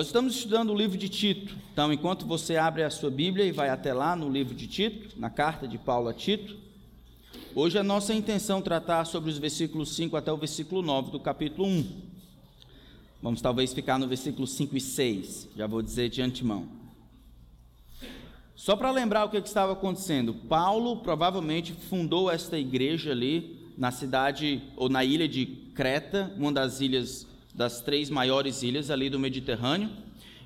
Nós estamos estudando o livro de Tito. Então, enquanto você abre a sua Bíblia e vai até lá no livro de Tito, na carta de Paulo a Tito, hoje é nossa intenção tratar sobre os versículos 5 até o versículo 9 do capítulo 1. Vamos talvez ficar no versículo 5 e 6, já vou dizer de antemão. Só para lembrar o que, que estava acontecendo, Paulo provavelmente fundou esta igreja ali na cidade ou na ilha de Creta, uma das ilhas das três maiores ilhas ali do Mediterrâneo.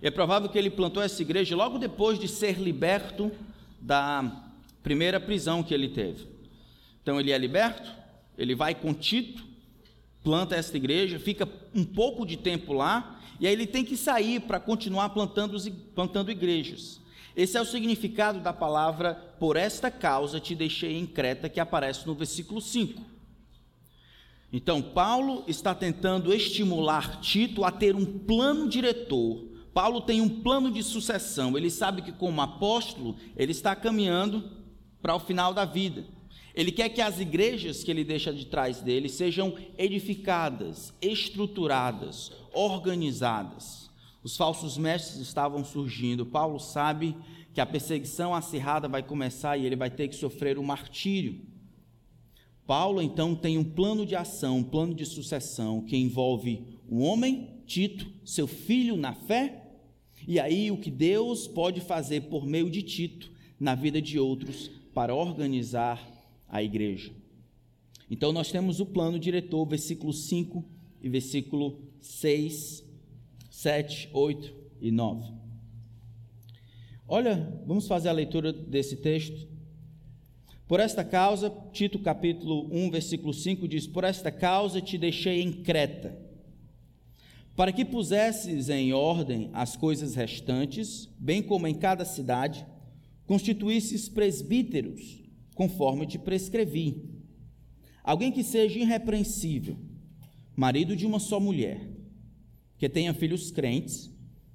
É provável que ele plantou essa igreja logo depois de ser liberto da primeira prisão que ele teve. Então ele é liberto, ele vai com Tito, planta essa igreja, fica um pouco de tempo lá, e aí ele tem que sair para continuar plantando, plantando igrejas. Esse é o significado da palavra por esta causa te deixei em Creta, que aparece no versículo 5. Então, Paulo está tentando estimular Tito a ter um plano diretor. Paulo tem um plano de sucessão. Ele sabe que, como apóstolo, ele está caminhando para o final da vida. Ele quer que as igrejas que ele deixa de trás dele sejam edificadas, estruturadas, organizadas. Os falsos mestres estavam surgindo. Paulo sabe que a perseguição acirrada vai começar e ele vai ter que sofrer o martírio. Paulo então tem um plano de ação, um plano de sucessão que envolve um homem, Tito, seu filho na fé, e aí o que Deus pode fazer por meio de Tito na vida de outros para organizar a igreja. Então nós temos o plano diretor, versículo 5 e versículo 6, 7, 8 e 9. Olha, vamos fazer a leitura desse texto. Por esta causa, Tito capítulo 1, versículo 5 diz: Por esta causa te deixei em Creta, para que pusesses em ordem as coisas restantes, bem como em cada cidade, constituísses presbíteros, conforme te prescrevi. Alguém que seja irrepreensível, marido de uma só mulher, que tenha filhos crentes,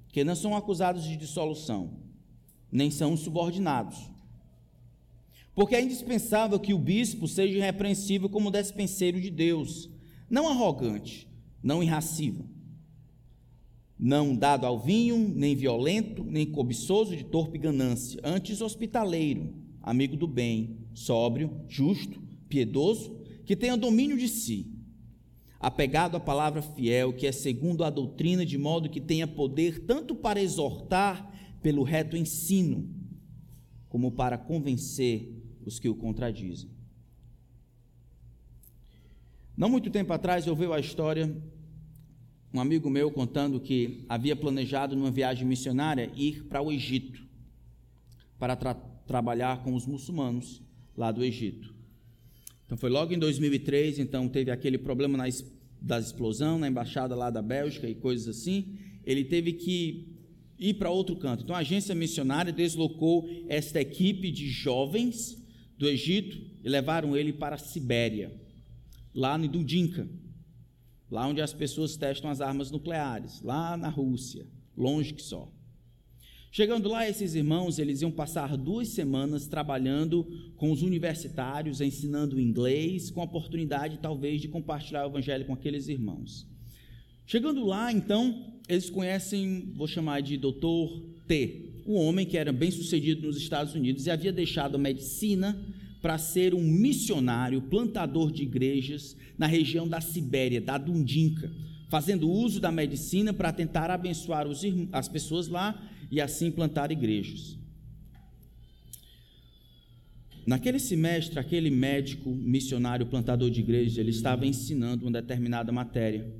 que não são acusados de dissolução, nem são subordinados porque é indispensável que o bispo seja irrepreensível como despenseiro de Deus, não arrogante, não irracível, não dado ao vinho, nem violento, nem cobiçoso de torpe ganância, antes hospitaleiro, amigo do bem, sóbrio, justo, piedoso, que tenha domínio de si, apegado à palavra fiel, que é segundo a doutrina, de modo que tenha poder tanto para exortar pelo reto ensino, como para convencer os que o contradizem. Não muito tempo atrás eu ouvi a história, um amigo meu contando que havia planejado numa viagem missionária ir para o Egito para tra trabalhar com os muçulmanos lá do Egito. Então foi logo em 2003, então teve aquele problema na, da explosão na embaixada lá da Bélgica e coisas assim. Ele teve que ir para outro canto. Então a agência missionária deslocou esta equipe de jovens do Egito e levaram ele para a Sibéria, lá no Dudinka, lá onde as pessoas testam as armas nucleares, lá na Rússia, longe que só. Chegando lá, esses irmãos, eles iam passar duas semanas trabalhando com os universitários, ensinando inglês, com a oportunidade talvez de compartilhar o evangelho com aqueles irmãos. Chegando lá, então, eles conhecem, vou chamar de doutor T, um homem que era bem sucedido nos Estados Unidos e havia deixado a medicina para ser um missionário, plantador de igrejas na região da Sibéria, da Dundinka, fazendo uso da medicina para tentar abençoar os, as pessoas lá e assim plantar igrejas. Naquele semestre, aquele médico, missionário, plantador de igrejas, ele estava ensinando uma determinada matéria.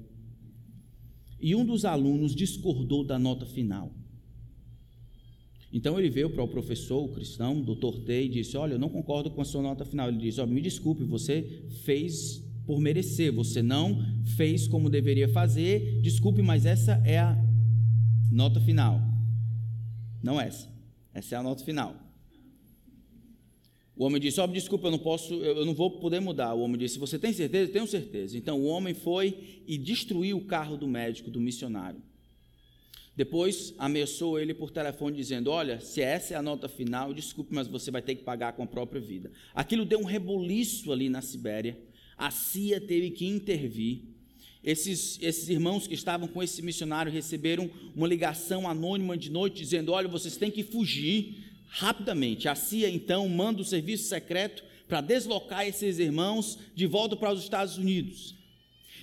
E um dos alunos discordou da nota final. Então ele veio para o professor, o cristão, o doutor T, e disse: Olha, eu não concordo com a sua nota final. Ele disse: oh, Me desculpe, você fez por merecer, você não fez como deveria fazer. Desculpe, mas essa é a nota final. Não essa. Essa é a nota final. O homem disse: oh, desculpa, eu não posso, eu não vou poder mudar. O homem disse: Você tem certeza? Tenho certeza. Então o homem foi e destruiu o carro do médico, do missionário. Depois ameaçou ele por telefone dizendo: Olha, se essa é a nota final, desculpe, mas você vai ter que pagar com a própria vida. Aquilo deu um reboliço ali na Sibéria. A CIA teve que intervir. Esses, esses irmãos que estavam com esse missionário receberam uma ligação anônima de noite dizendo: Olha, vocês têm que fugir rapidamente. A CIA então manda o serviço secreto para deslocar esses irmãos de volta para os Estados Unidos.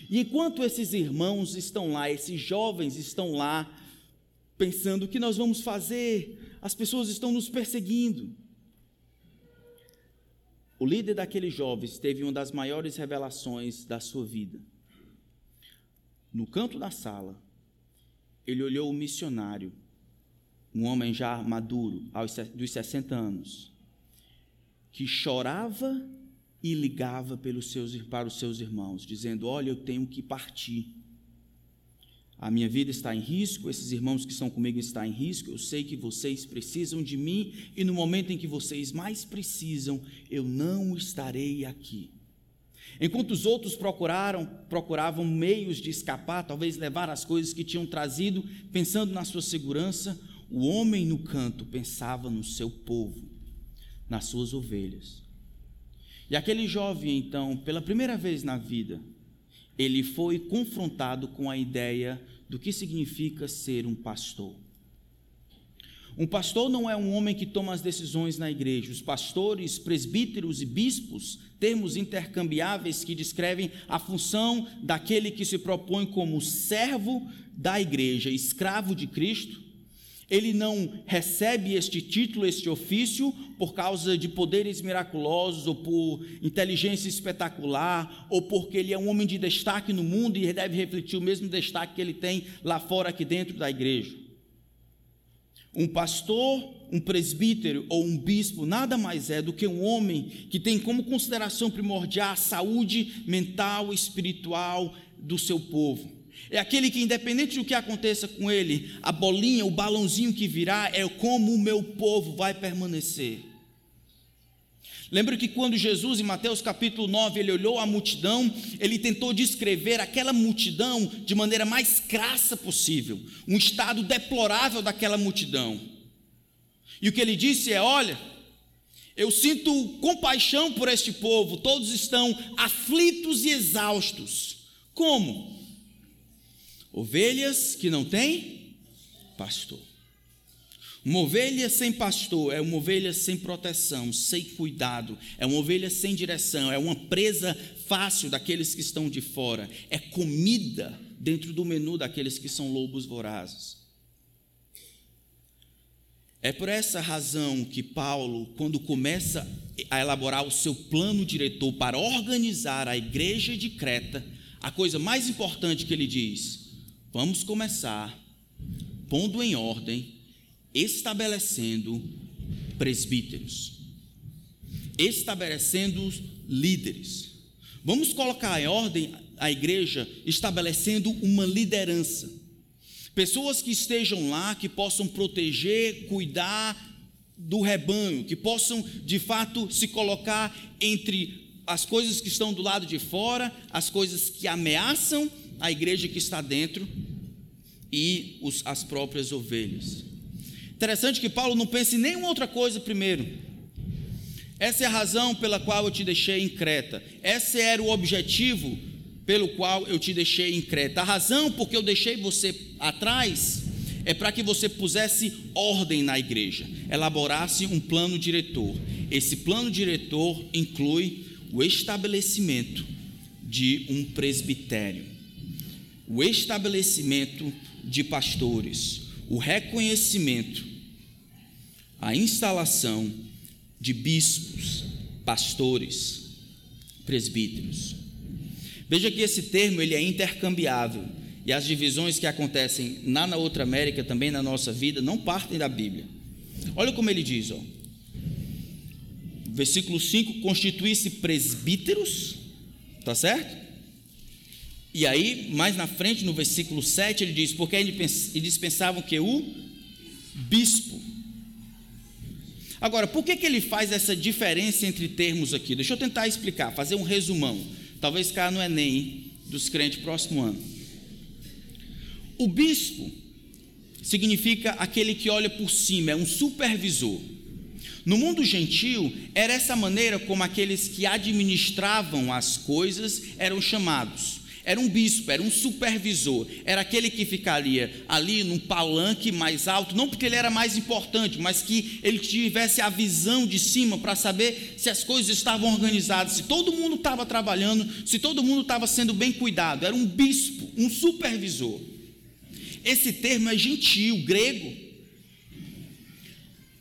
E enquanto esses irmãos estão lá, esses jovens estão lá, pensando: o que nós vamos fazer? As pessoas estão nos perseguindo. O líder daqueles jovens teve uma das maiores revelações da sua vida. No canto da sala, ele olhou o missionário, um homem já maduro, dos 60 anos, que chorava e ligava pelos seus, para os seus irmãos, dizendo: Olha, eu tenho que partir. A minha vida está em risco, esses irmãos que estão comigo estão em risco. Eu sei que vocês precisam de mim e no momento em que vocês mais precisam, eu não estarei aqui. Enquanto os outros procuraram, procuravam meios de escapar, talvez levar as coisas que tinham trazido, pensando na sua segurança, o homem no canto pensava no seu povo, nas suas ovelhas. E aquele jovem, então, pela primeira vez na vida, ele foi confrontado com a ideia do que significa ser um pastor. Um pastor não é um homem que toma as decisões na igreja. Os pastores, presbíteros e bispos, termos intercambiáveis que descrevem a função daquele que se propõe como servo da igreja, escravo de Cristo. Ele não recebe este título, este ofício, por causa de poderes miraculosos, ou por inteligência espetacular, ou porque ele é um homem de destaque no mundo e deve refletir o mesmo destaque que ele tem lá fora, aqui dentro da igreja. Um pastor, um presbítero ou um bispo nada mais é do que um homem que tem como consideração primordial a saúde mental e espiritual do seu povo. É aquele que, independente do que aconteça com ele, a bolinha, o balãozinho que virá é como o meu povo vai permanecer. Lembra que quando Jesus, em Mateus capítulo 9, ele olhou a multidão, ele tentou descrever aquela multidão de maneira mais crassa possível, um estado deplorável daquela multidão. E o que ele disse é: Olha, eu sinto compaixão por este povo, todos estão aflitos e exaustos. Como? Ovelhas que não têm pastor. Uma ovelha sem pastor é uma ovelha sem proteção, sem cuidado, é uma ovelha sem direção, é uma presa fácil daqueles que estão de fora, é comida dentro do menu daqueles que são lobos vorazes. É por essa razão que Paulo, quando começa a elaborar o seu plano diretor para organizar a igreja de Creta, a coisa mais importante que ele diz: vamos começar pondo em ordem estabelecendo presbíteros, estabelecendo líderes. Vamos colocar em ordem a igreja estabelecendo uma liderança. Pessoas que estejam lá, que possam proteger, cuidar do rebanho, que possam de fato se colocar entre as coisas que estão do lado de fora, as coisas que ameaçam a igreja que está dentro e os, as próprias ovelhas. Interessante que Paulo não pense em nenhuma outra coisa primeiro. Essa é a razão pela qual eu te deixei em Creta. Esse era o objetivo pelo qual eu te deixei em Creta. A razão por que eu deixei você atrás é para que você pusesse ordem na igreja, elaborasse um plano diretor. Esse plano diretor inclui o estabelecimento de um presbitério, o estabelecimento de pastores, o reconhecimento, a instalação de bispos, pastores, presbíteros. Veja que esse termo ele é intercambiável e as divisões que acontecem na, na outra América, também na nossa vida, não partem da Bíblia. Olha como ele diz, ó. Versículo 5: constitui-se presbíteros, tá certo? E aí, mais na frente, no versículo 7, ele diz: Porque eles pensavam que o bispo. Agora, por que, que ele faz essa diferença entre termos aqui? Deixa eu tentar explicar, fazer um resumão. Talvez caia no Enem dos crentes próximo ano. O bispo significa aquele que olha por cima, é um supervisor. No mundo gentil, era essa maneira como aqueles que administravam as coisas eram chamados era um bispo, era um supervisor, era aquele que ficaria ali num palanque mais alto, não porque ele era mais importante, mas que ele tivesse a visão de cima para saber se as coisas estavam organizadas, se todo mundo estava trabalhando, se todo mundo estava sendo bem cuidado. Era um bispo, um supervisor. Esse termo é gentil, grego.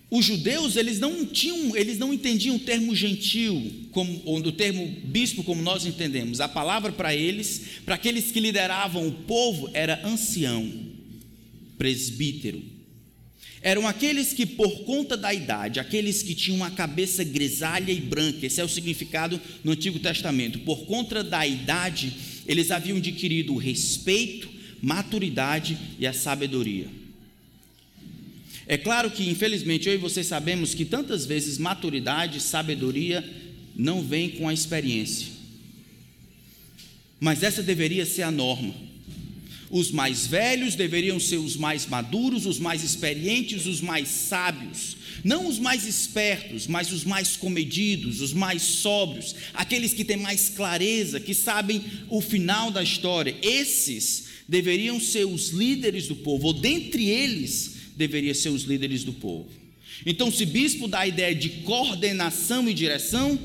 Os judeus, eles não tinham, eles não entendiam o termo gentil, como, ou o termo bispo como nós entendemos. A palavra para eles, para aqueles que lideravam o povo, era ancião, presbítero. Eram aqueles que, por conta da idade, aqueles que tinham uma cabeça grisalha e branca, esse é o significado no Antigo Testamento. Por conta da idade, eles haviam adquirido o respeito, maturidade e a sabedoria. É claro que, infelizmente, eu e você sabemos que tantas vezes maturidade, sabedoria não vem com a experiência. Mas essa deveria ser a norma. Os mais velhos deveriam ser os mais maduros, os mais experientes, os mais sábios. Não os mais espertos, mas os mais comedidos, os mais sóbrios, aqueles que têm mais clareza, que sabem o final da história. Esses deveriam ser os líderes do povo, ou dentre eles, deveria ser os líderes do povo. Então, se bispo dá a ideia de coordenação e direção,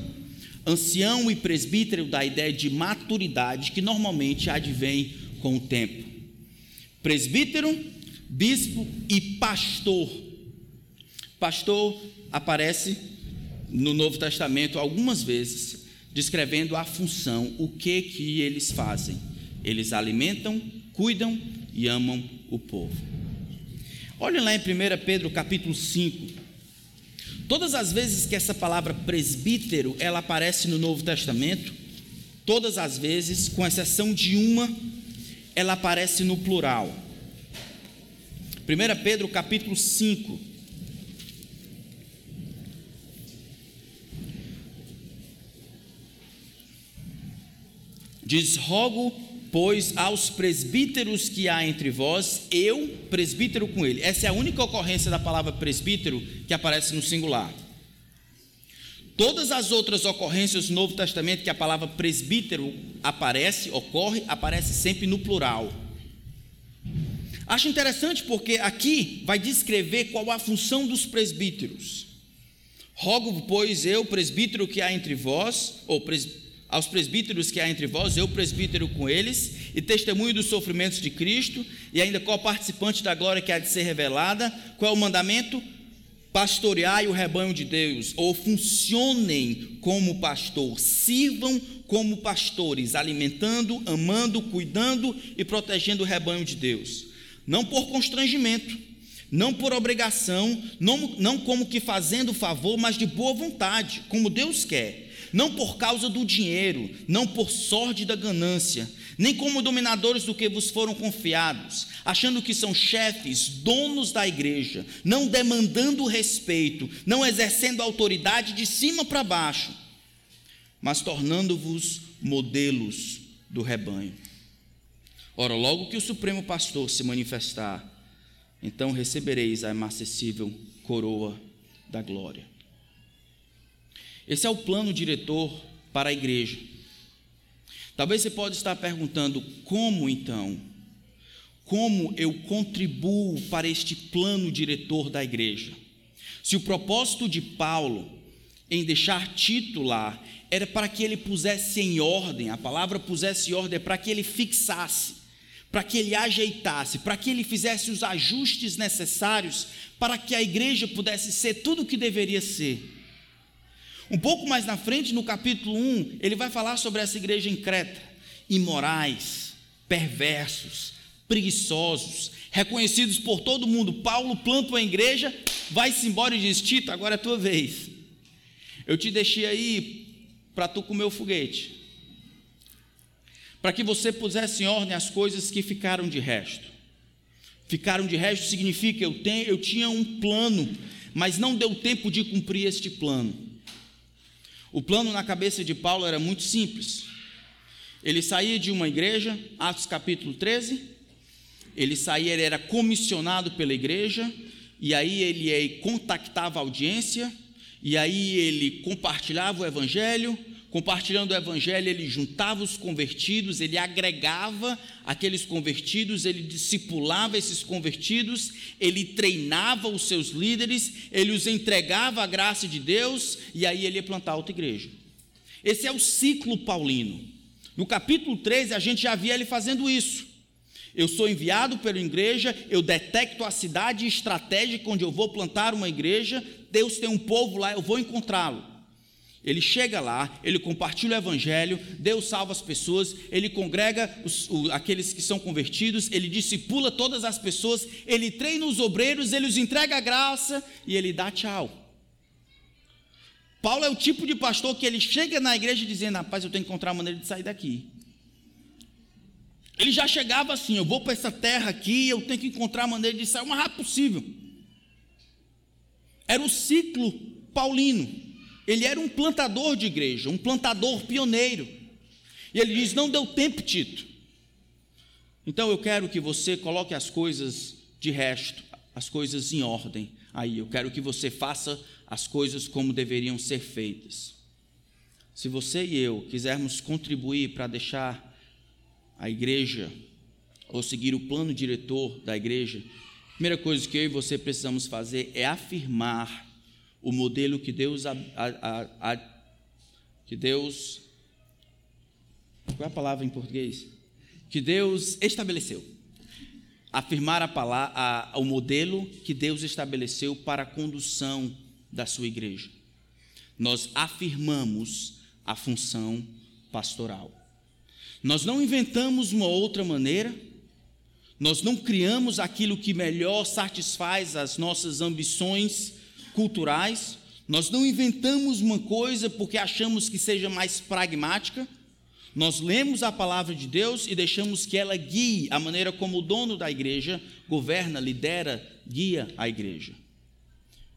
ancião e presbítero dá a ideia de maturidade, que normalmente advém com o tempo. Presbítero, bispo e pastor. Pastor aparece no Novo Testamento algumas vezes, descrevendo a função, o que que eles fazem. Eles alimentam, cuidam e amam o povo. Olhem lá em 1 Pedro capítulo 5. Todas as vezes que essa palavra presbítero ela aparece no Novo Testamento, todas as vezes, com exceção de uma, ela aparece no plural. 1 Pedro capítulo 5. Diz: Rogo pois aos presbíteros que há entre vós, eu, presbítero com ele. Essa é a única ocorrência da palavra presbítero que aparece no singular. Todas as outras ocorrências do Novo Testamento que a palavra presbítero aparece, ocorre, aparece sempre no plural. Acho interessante porque aqui vai descrever qual a função dos presbíteros. Rogo, pois, eu, presbítero que há entre vós, ou presbítero, aos presbíteros que há entre vós, eu presbítero com eles, e testemunho dos sofrimentos de Cristo, e ainda co-participante da glória que há de ser revelada. Qual é o mandamento? Pastoreai o rebanho de Deus, ou funcionem como pastor, sirvam como pastores, alimentando, amando, cuidando e protegendo o rebanho de Deus. Não por constrangimento, não por obrigação, não, não como que fazendo favor, mas de boa vontade, como Deus quer não por causa do dinheiro, não por sorte da ganância, nem como dominadores do que vos foram confiados, achando que são chefes, donos da igreja, não demandando respeito, não exercendo autoridade de cima para baixo, mas tornando-vos modelos do rebanho. Ora, logo que o Supremo Pastor se manifestar, então recebereis a inacessível coroa da glória. Esse é o plano diretor para a igreja. Talvez você pode estar perguntando como então? Como eu contribuo para este plano diretor da igreja? Se o propósito de Paulo em deixar Tito lá era para que ele pusesse em ordem, a palavra pusesse em ordem é para que ele fixasse, para que ele ajeitasse, para que ele fizesse os ajustes necessários para que a igreja pudesse ser tudo o que deveria ser. Um pouco mais na frente, no capítulo 1, ele vai falar sobre essa igreja em Creta: imorais, perversos, preguiçosos, reconhecidos por todo mundo. Paulo planta uma igreja, vai-se embora e diz: Tito, agora é a tua vez. Eu te deixei aí para tu comer o foguete, para que você pusesse em ordem as coisas que ficaram de resto. Ficaram de resto significa eu, tenho, eu tinha um plano, mas não deu tempo de cumprir este plano. O plano na cabeça de Paulo era muito simples. Ele saía de uma igreja, Atos capítulo 13, ele saía, ele era comissionado pela igreja, e aí ele contactava a audiência, e aí ele compartilhava o evangelho, compartilhando o evangelho, ele juntava os convertidos, ele agregava aqueles convertidos, ele discipulava esses convertidos, ele treinava os seus líderes, ele os entregava à graça de Deus e aí ele ia plantar outra igreja. Esse é o ciclo paulino. No capítulo 13, a gente já via ele fazendo isso. Eu sou enviado pela igreja, eu detecto a cidade estratégica onde eu vou plantar uma igreja. Deus tem um povo lá, eu vou encontrá-lo. Ele chega lá, ele compartilha o evangelho, Deus salva as pessoas, ele congrega os, o, aqueles que são convertidos, ele discipula todas as pessoas, ele treina os obreiros, ele os entrega a graça e ele dá tchau. Paulo é o tipo de pastor que ele chega na igreja dizendo: Rapaz, eu tenho que encontrar a maneira de sair daqui. Ele já chegava assim: Eu vou para essa terra aqui, eu tenho que encontrar a maneira de sair o mais rápido possível. Era o ciclo paulino. Ele era um plantador de igreja, um plantador pioneiro. E ele diz: Não deu tempo, Tito. Então eu quero que você coloque as coisas de resto, as coisas em ordem. Aí eu quero que você faça as coisas como deveriam ser feitas. Se você e eu quisermos contribuir para deixar a igreja ou seguir o plano diretor da igreja, a primeira coisa que eu e você precisamos fazer é afirmar o modelo que Deus a, a, a, que Deus qual é a palavra em português? Que Deus estabeleceu. Afirmar a palavra, o modelo que Deus estabeleceu para a condução da sua igreja. Nós afirmamos a função pastoral. Nós não inventamos uma outra maneira, nós não criamos aquilo que melhor satisfaz as nossas ambições culturais, nós não inventamos uma coisa porque achamos que seja mais pragmática, nós lemos a palavra de Deus e deixamos que ela guie a maneira como o dono da igreja governa, lidera, guia a igreja.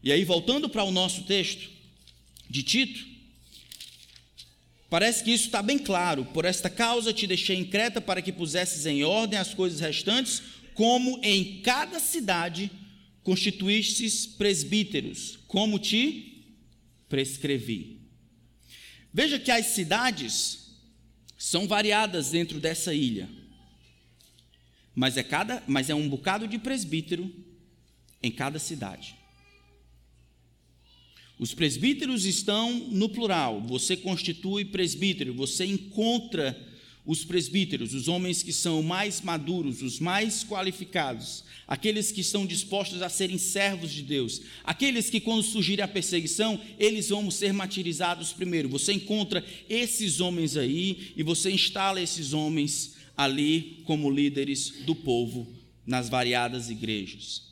E aí, voltando para o nosso texto de Tito, Parece que isso está bem claro. Por esta causa te deixei em Creta para que pusesses em ordem as coisas restantes, como em cada cidade constituístes presbíteros, como te prescrevi. Veja que as cidades são variadas dentro dessa ilha. Mas é cada, mas é um bocado de presbítero em cada cidade. Os presbíteros estão no plural, você constitui presbítero, você encontra os presbíteros, os homens que são mais maduros, os mais qualificados, aqueles que estão dispostos a serem servos de Deus, aqueles que, quando surgir a perseguição, eles vão ser martirizados primeiro. Você encontra esses homens aí e você instala esses homens ali como líderes do povo nas variadas igrejas.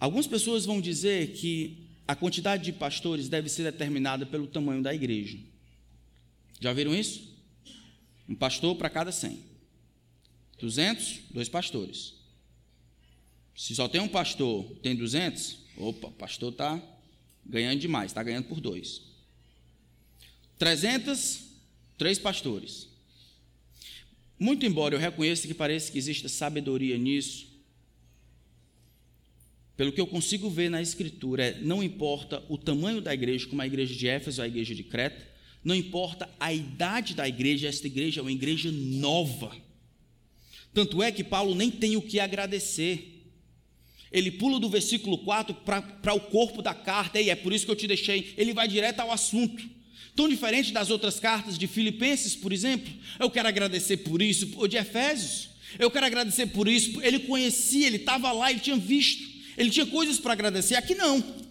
Algumas pessoas vão dizer que a quantidade de pastores deve ser determinada pelo tamanho da igreja. Já viram isso? Um pastor para cada 100. 200, dois pastores. Se só tem um pastor, tem 200, opa, o pastor está ganhando demais, está ganhando por dois. 300, três pastores. Muito embora eu reconheça que parece que existe sabedoria nisso, pelo que eu consigo ver na Escritura, é, não importa o tamanho da igreja, como a igreja de Éfeso ou a igreja de Creta, não importa a idade da igreja, esta igreja é uma igreja nova. Tanto é que Paulo nem tem o que agradecer. Ele pula do versículo 4 para o corpo da carta, e é por isso que eu te deixei. Ele vai direto ao assunto. Tão diferente das outras cartas de Filipenses, por exemplo. Eu quero agradecer por isso, ou de Efésios. Eu quero agradecer por isso. Ele conhecia, ele estava lá, ele tinha visto. Ele tinha coisas para agradecer, aqui não.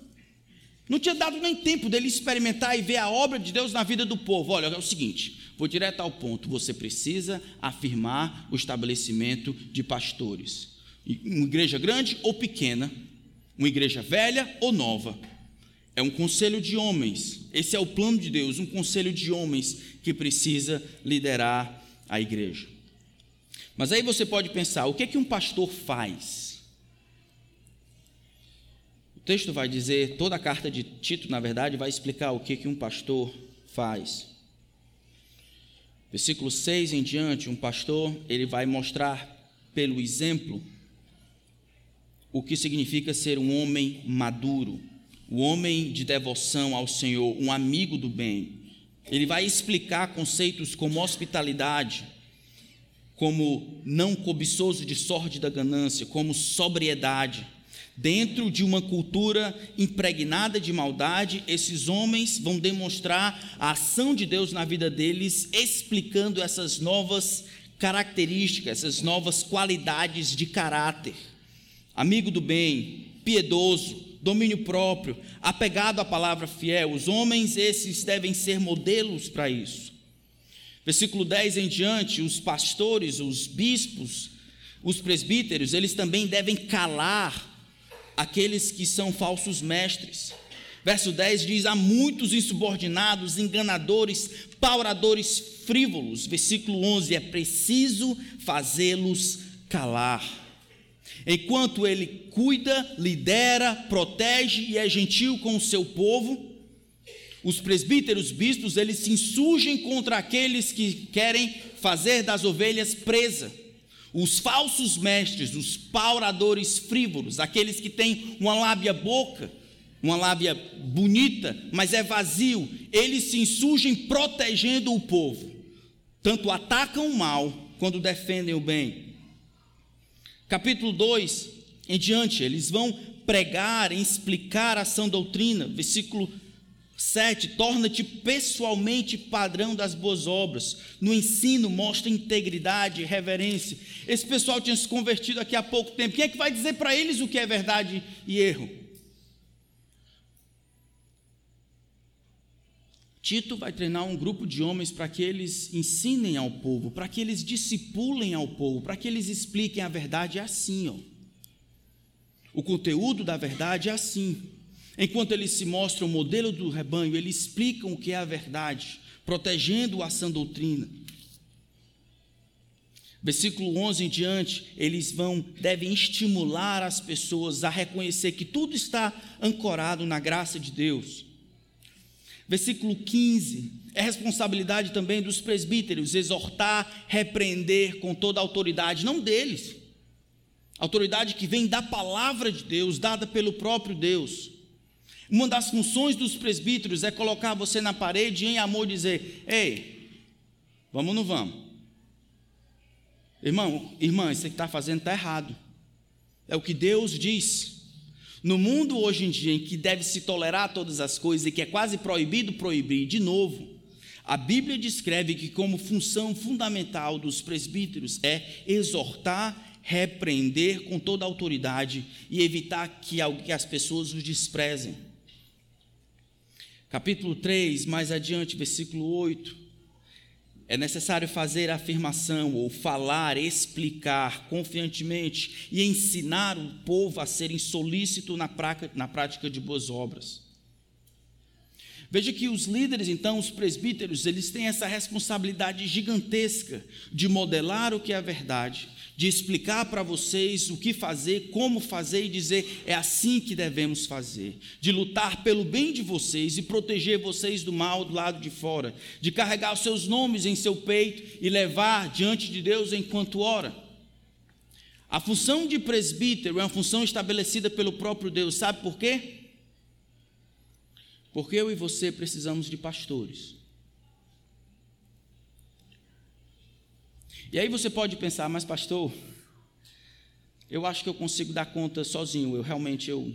Não tinha dado nem tempo dele experimentar e ver a obra de Deus na vida do povo. Olha, é o seguinte, vou direto ao ponto. Você precisa afirmar o estabelecimento de pastores. Uma igreja grande ou pequena, uma igreja velha ou nova. É um conselho de homens. Esse é o plano de Deus, um conselho de homens que precisa liderar a igreja. Mas aí você pode pensar, o que é que um pastor faz? Texto vai dizer, toda a carta de Tito, na verdade, vai explicar o que, que um pastor faz. Versículo 6 em diante, um pastor, ele vai mostrar pelo exemplo o que significa ser um homem maduro, o homem de devoção ao Senhor, um amigo do bem. Ele vai explicar conceitos como hospitalidade, como não cobiçoso de sorte da ganância, como sobriedade. Dentro de uma cultura impregnada de maldade, esses homens vão demonstrar a ação de Deus na vida deles, explicando essas novas características, essas novas qualidades de caráter. Amigo do bem, piedoso, domínio próprio, apegado à palavra fiel. Os homens, esses devem ser modelos para isso. Versículo 10 em diante, os pastores, os bispos, os presbíteros, eles também devem calar aqueles que são falsos mestres. Verso 10 diz: Há muitos insubordinados, enganadores, pauradores frívolos. Versículo 11: É preciso fazê-los calar. Enquanto ele cuida, lidera, protege e é gentil com o seu povo, os presbíteros, bispos, eles se insurgem contra aqueles que querem fazer das ovelhas presa. Os falsos mestres, os pauradores frívolos, aqueles que têm uma lábia boca, uma lábia bonita, mas é vazio, eles se insurgem protegendo o povo. Tanto atacam o mal quanto defendem o bem capítulo 2 em diante, eles vão pregar, explicar a sã doutrina. Versículo 7, torna-te pessoalmente padrão das boas obras. No ensino, mostra integridade reverência. Esse pessoal tinha se convertido aqui há pouco tempo. Quem é que vai dizer para eles o que é verdade e erro? Tito vai treinar um grupo de homens para que eles ensinem ao povo, para que eles discipulem ao povo, para que eles expliquem a verdade assim, ó. O conteúdo da verdade é assim. Enquanto eles se mostram o modelo do rebanho, eles explicam o que é a verdade, protegendo a sã doutrina. Versículo 11 em diante, eles vão devem estimular as pessoas a reconhecer que tudo está ancorado na graça de Deus Versículo 15. É responsabilidade também dos presbíteros exortar, repreender com toda a autoridade, não deles. Autoridade que vem da palavra de Deus, dada pelo próprio Deus. Uma das funções dos presbíteros é colocar você na parede e em amor dizer: Ei, vamos ou não vamos? Irmão, irmã, isso que está fazendo está errado. É o que Deus diz. No mundo hoje em dia em que deve se tolerar todas as coisas e que é quase proibido proibir de novo, a Bíblia descreve que como função fundamental dos presbíteros é exortar, repreender com toda autoridade e evitar que as pessoas os desprezem. Capítulo 3, mais adiante, versículo 8. É necessário fazer a afirmação ou falar, explicar confiantemente e ensinar o povo a serem solícito na prática, na prática de boas obras. Veja que os líderes, então, os presbíteros, eles têm essa responsabilidade gigantesca de modelar o que é a verdade, de explicar para vocês o que fazer, como fazer e dizer é assim que devemos fazer, de lutar pelo bem de vocês e proteger vocês do mal do lado de fora, de carregar os seus nomes em seu peito e levar diante de Deus enquanto ora. A função de presbítero é uma função estabelecida pelo próprio Deus, sabe por quê? Porque eu e você precisamos de pastores. E aí você pode pensar, mas pastor, eu acho que eu consigo dar conta sozinho, eu realmente eu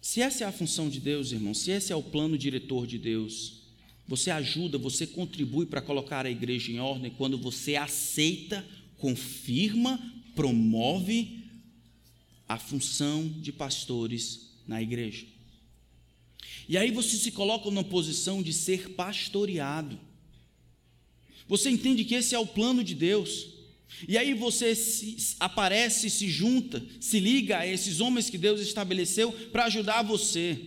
Se essa é a função de Deus, irmão, se esse é o plano diretor de Deus, você ajuda, você contribui para colocar a igreja em ordem quando você aceita, confirma, promove a função de pastores na igreja. E aí você se coloca numa posição de ser pastoreado. Você entende que esse é o plano de Deus. E aí você se, aparece, se junta, se liga a esses homens que Deus estabeleceu para ajudar você.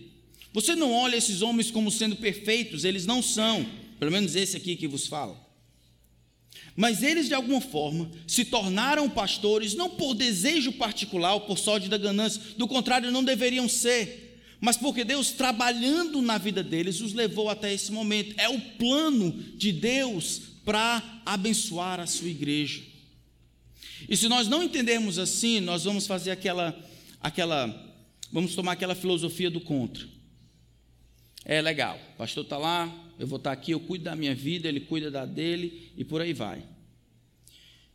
Você não olha esses homens como sendo perfeitos, eles não são, pelo menos esse aqui que vos fala. Mas eles, de alguma forma, se tornaram pastores não por desejo particular ou por sorte da ganância, do contrário, não deveriam ser, mas porque Deus, trabalhando na vida deles, os levou até esse momento. É o plano de Deus para abençoar a sua igreja. E se nós não entendermos assim, nós vamos fazer aquela, aquela vamos tomar aquela filosofia do contra. É legal, o pastor está lá, eu vou estar tá aqui, eu cuido da minha vida, ele cuida da dele e por aí vai.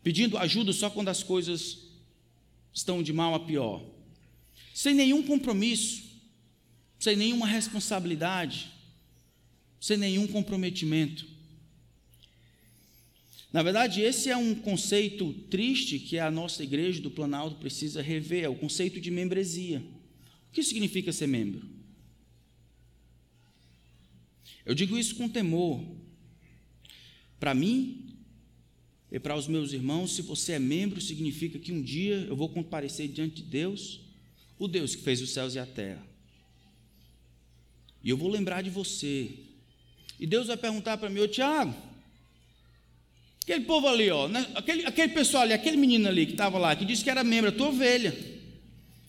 Pedindo ajuda só quando as coisas estão de mal a pior. Sem nenhum compromisso, sem nenhuma responsabilidade, sem nenhum comprometimento. Na verdade, esse é um conceito triste que a nossa igreja do Planalto precisa rever, é o conceito de membresia. O que significa ser membro? Eu digo isso com temor. Para mim e para os meus irmãos, se você é membro, significa que um dia eu vou comparecer diante de Deus, o Deus que fez os céus e a terra. E eu vou lembrar de você. E Deus vai perguntar para mim, ô Tiago, aquele povo ali, ó, né, aquele, aquele pessoal ali, aquele menino ali que estava lá, que disse que era membro, a tua ovelha.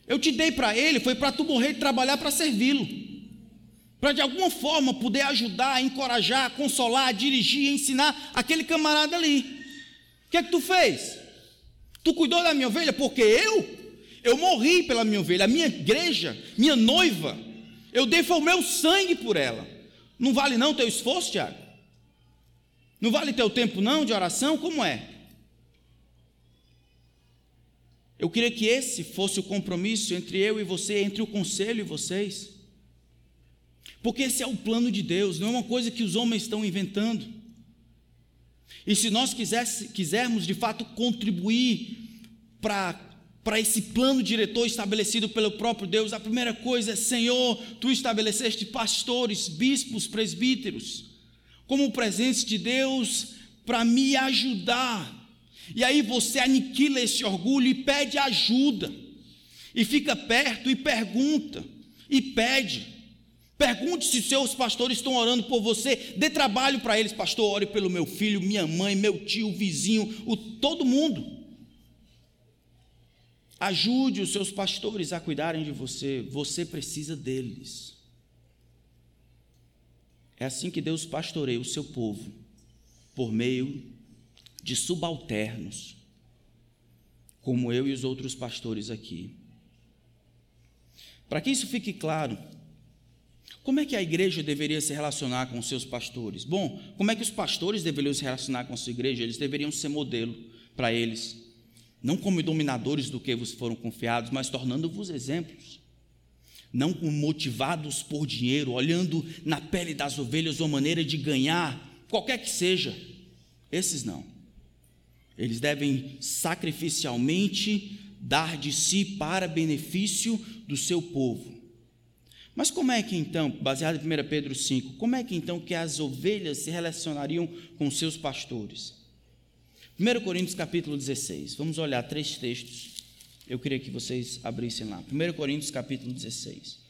Eu te dei para ele, foi para tu morrer e trabalhar para servi-lo para de alguma forma poder ajudar, encorajar, consolar, dirigir, ensinar aquele camarada ali. O que é que tu fez? Tu cuidou da minha ovelha porque eu, eu morri pela minha ovelha, a minha igreja, minha noiva, eu dei foi o meu sangue por ela. Não vale não teu esforço, Tiago? Não vale teu tempo não de oração? Como é? Eu queria que esse fosse o compromisso entre eu e você, entre o conselho e vocês. Porque esse é o plano de Deus, não é uma coisa que os homens estão inventando. E se nós quisesse, quisermos de fato contribuir para esse plano diretor estabelecido pelo próprio Deus, a primeira coisa é: Senhor, tu estabeleceste pastores, bispos, presbíteros, como presente de Deus para me ajudar. E aí você aniquila esse orgulho e pede ajuda, e fica perto e pergunta, e pede. Pergunte se seus pastores estão orando por você. Dê trabalho para eles, pastor. Ore pelo meu filho, minha mãe, meu tio, vizinho, o, todo mundo. Ajude os seus pastores a cuidarem de você. Você precisa deles. É assim que Deus pastoreia o seu povo, por meio de subalternos, como eu e os outros pastores aqui. Para que isso fique claro, como é que a igreja deveria se relacionar com os seus pastores? Bom, como é que os pastores deveriam se relacionar com a sua igreja? Eles deveriam ser modelo para eles, não como dominadores do que vos foram confiados, mas tornando-vos exemplos. Não motivados por dinheiro, olhando na pele das ovelhas uma maneira de ganhar, qualquer que seja. Esses não. Eles devem sacrificialmente dar de si para benefício do seu povo. Mas como é que então, baseado em 1 Pedro 5, como é que então que as ovelhas se relacionariam com seus pastores? 1 Coríntios capítulo 16, vamos olhar três textos. Eu queria que vocês abrissem lá. 1 Coríntios capítulo 16.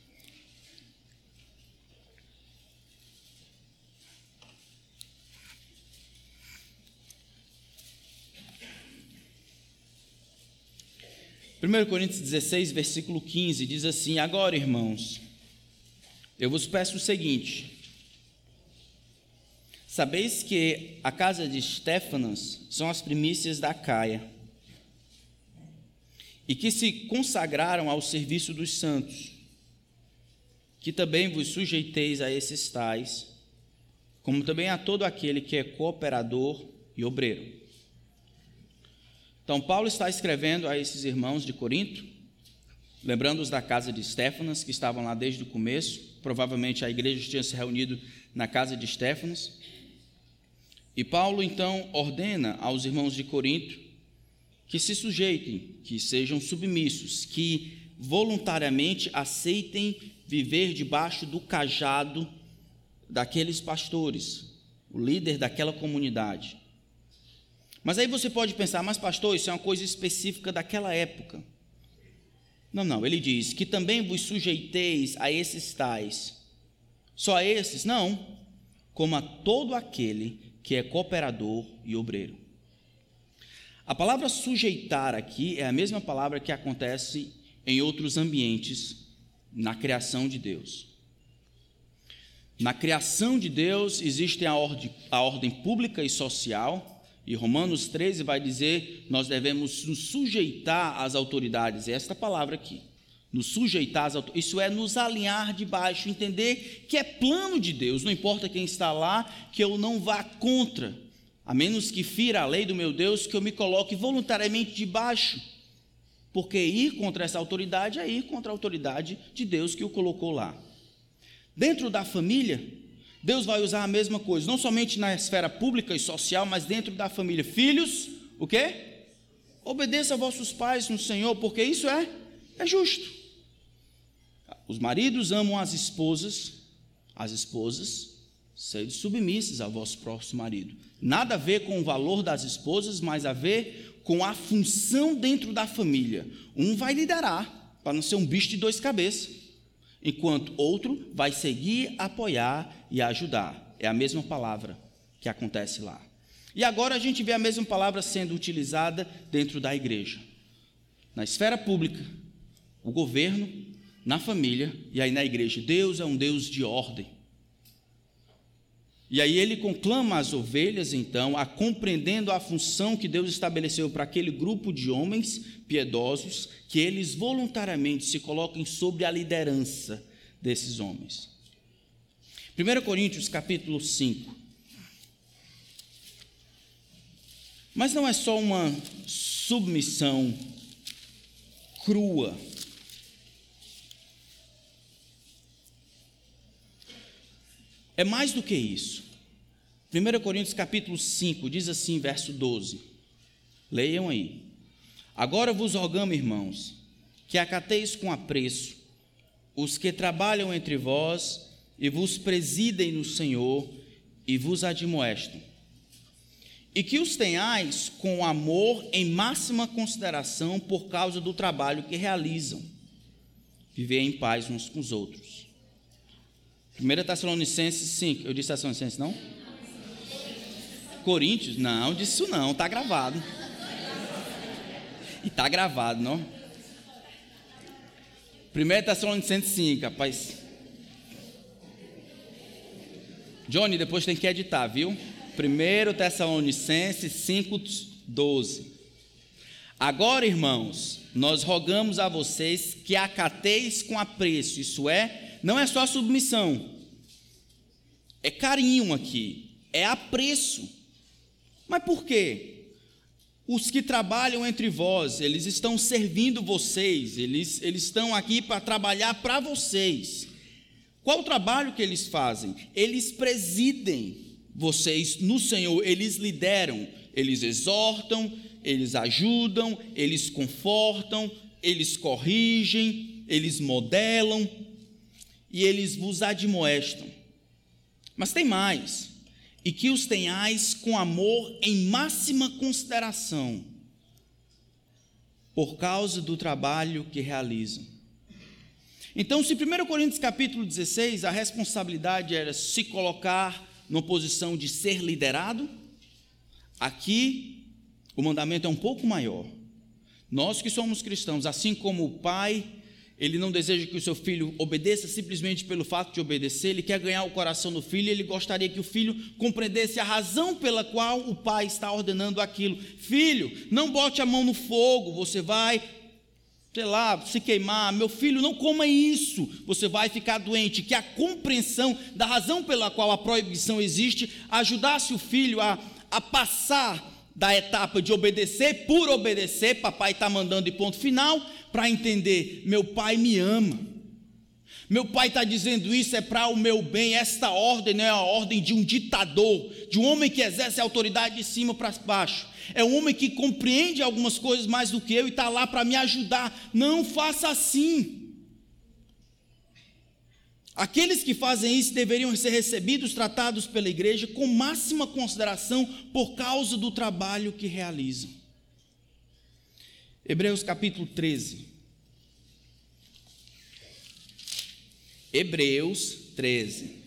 Primeiro Coríntios 16, versículo 15, diz assim: Agora, irmãos, eu vos peço o seguinte: Sabeis que a casa de Stefanas são as primícias da Caia, e que se consagraram ao serviço dos santos, que também vos sujeiteis a esses tais, como também a todo aquele que é cooperador e obreiro. Então, Paulo está escrevendo a esses irmãos de Corinto, lembrando-os da casa de Stefanas, que estavam lá desde o começo, provavelmente a igreja tinha se reunido na casa de Estéfanas. E Paulo então ordena aos irmãos de Corinto que se sujeitem, que sejam submissos, que voluntariamente aceitem viver debaixo do cajado daqueles pastores, o líder daquela comunidade. Mas aí você pode pensar, mas pastor, isso é uma coisa específica daquela época. Não, não, ele diz que também vos sujeiteis a esses tais. Só a esses? Não, como a todo aquele que é cooperador e obreiro. A palavra sujeitar aqui é a mesma palavra que acontece em outros ambientes na criação de Deus. Na criação de Deus existe a ordem, a ordem pública e social, e Romanos 13 vai dizer: nós devemos nos sujeitar às autoridades. É esta palavra aqui. nos sujeitar às autoridades, isso é nos alinhar debaixo, entender que é plano de Deus, não importa quem está lá, que eu não vá contra, a menos que fira a lei do meu Deus, que eu me coloque voluntariamente debaixo, porque ir contra essa autoridade é ir contra a autoridade de Deus que o colocou lá. Dentro da família, Deus vai usar a mesma coisa, não somente na esfera pública e social, mas dentro da família. Filhos, o quê? Obedeça a vossos pais no Senhor, porque isso é, é justo. Os maridos amam as esposas, as esposas, sede submissas ao vosso próximo marido. Nada a ver com o valor das esposas, mas a ver com a função dentro da família. Um vai liderar, para não ser um bicho de dois cabeças, enquanto outro vai seguir, apoiar e ajudar. É a mesma palavra que acontece lá. E agora a gente vê a mesma palavra sendo utilizada dentro da igreja. Na esfera pública, o governo, na família e aí na igreja. Deus é um Deus de ordem. E aí ele conclama as ovelhas, então, a compreendendo a função que Deus estabeleceu para aquele grupo de homens piedosos, que eles voluntariamente se coloquem sobre a liderança desses homens. 1 Coríntios capítulo 5. Mas não é só uma submissão crua. É mais do que isso. 1 Coríntios capítulo 5 diz assim, verso 12. Leiam aí. Agora vos rogamos, irmãos, que acateis com apreço os que trabalham entre vós e vos presidem no Senhor e vos admoestam e que os tenhais com amor em máxima consideração por causa do trabalho que realizam. Viver em paz uns com os outros. 1 Tessalonicenses 5. Eu disse Tessalonicenses, não? Coríntios? Não, disse isso não, está gravado. E está gravado, não? 1 Tessalonicenses 5, rapaz. Johnny, depois tem que editar, viu? 1 Tessalonicenses 5,12. Agora, irmãos, nós rogamos a vocês que acateis com apreço, isso é, não é só submissão, é carinho aqui, é apreço. Mas por quê? Os que trabalham entre vós, eles estão servindo vocês, eles, eles estão aqui para trabalhar para vocês. Qual o trabalho que eles fazem? Eles presidem vocês no Senhor, eles lideram, eles exortam, eles ajudam, eles confortam, eles corrigem, eles modelam e eles vos admoestam. Mas tem mais, e que os tenhais com amor em máxima consideração, por causa do trabalho que realizam. Então, se 1 Coríntios capítulo 16, a responsabilidade era se colocar numa posição de ser liderado, aqui o mandamento é um pouco maior. Nós que somos cristãos, assim como o pai, ele não deseja que o seu filho obedeça simplesmente pelo fato de obedecer, ele quer ganhar o coração do filho, ele gostaria que o filho compreendesse a razão pela qual o pai está ordenando aquilo. Filho, não bote a mão no fogo, você vai sei lá, se queimar, meu filho, não coma isso, você vai ficar doente. Que a compreensão da razão pela qual a proibição existe ajudasse o filho a, a passar da etapa de obedecer por obedecer, papai está mandando de ponto final, para entender: meu pai me ama. Meu pai está dizendo isso é para o meu bem. Esta ordem não é a ordem de um ditador, de um homem que exerce a autoridade de cima para baixo. É um homem que compreende algumas coisas mais do que eu e está lá para me ajudar. Não faça assim. Aqueles que fazem isso deveriam ser recebidos, tratados pela igreja com máxima consideração por causa do trabalho que realizam. Hebreus capítulo 13. Hebreus 13.